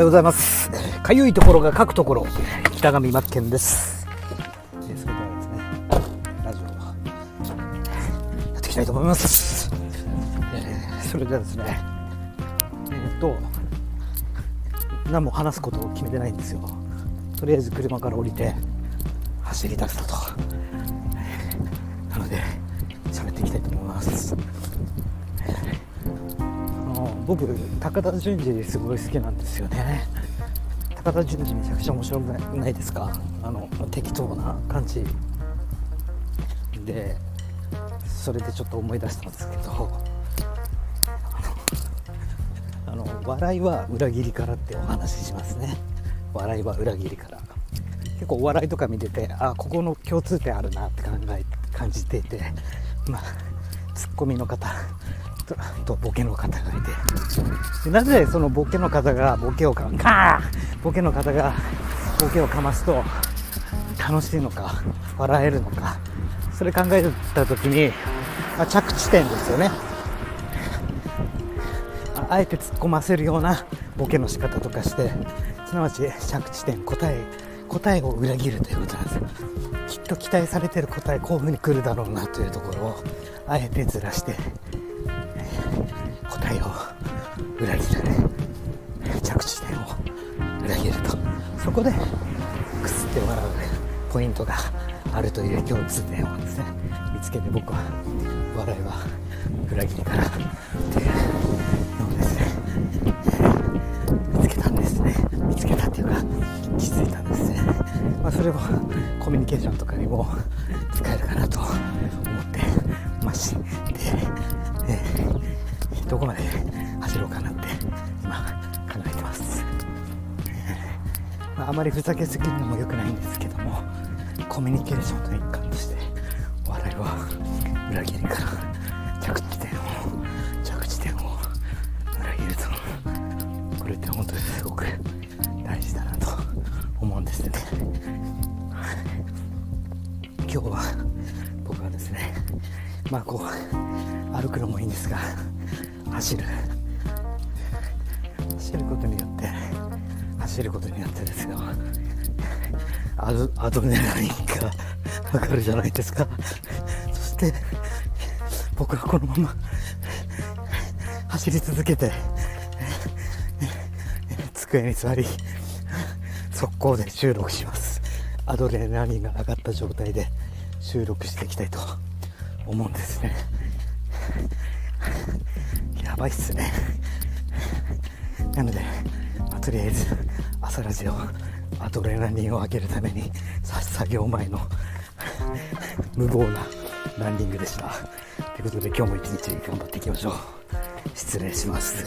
はようございます。かゆいところが書くところ、北上真剣です。えそれではですね、ラジオやっていきたいと思います。えーそれではですね、えーっと、何も話すことを決めてないんですよ。とりあえず車から降りて、走り出したと。なので、喋っていきたいと思います。僕高田純次すごい好きなんですよね。高田純次めちゃくちゃ面白くないですか？あの適当な感じ。でそれでちょっと思い出したんですけど。あのあの笑いは裏切りからってお話ししますね。笑いは裏切りから。結構お笑いとか見ててあここの共通点あるなって考え感じていて。まあツッコミの方ととボケの方がいて。でなぜそのボケの方がボケをかかーボケの方がボケをかますと楽しいのか笑えるのかそれ考えた時に、まあ、着地点ですよね。ああえて突っ込ませるようなボケの仕方とかしてすなわち着地点答え答えを裏切るということなんです。よきっと期待されてる答えこういう風に来るだろうなというところをあえてずらして答えを裏切る着地点を裏切ると。そこでくすって笑うポイントがあるという共通点をですね見つけて僕は笑いは裏切りからっていうのをですね見つけたんですね。見つけたっていうか気づいたんですね、まあ、それもコミュニケーションとかにも使えるかなと思ってまして、どこまで走ろうかなって今考えてます、まあ、あまりふざけすぎるのも良くないんですけどもコミュニケーションの一環としてお笑いは裏切りから着地点を着地点を裏切るとこれって本当にすごく大事だなと思うんですね。今日は僕はですねまあこう歩くのもいいんですが走る。走ることによって走ることによってですよ。アドアドレナリンが上がるじゃないですか。そして僕はこのまま走り続けて机に座り速攻で収録します。アドレナリンが上がった状態で収録していきたいと思うんですね。ばいっすね。なので、まあとりあえず朝ラジオアドレナリンを上げるために作業前の無謀なランニングでした。ということで今日も一日頑張っていきましょう。失礼します。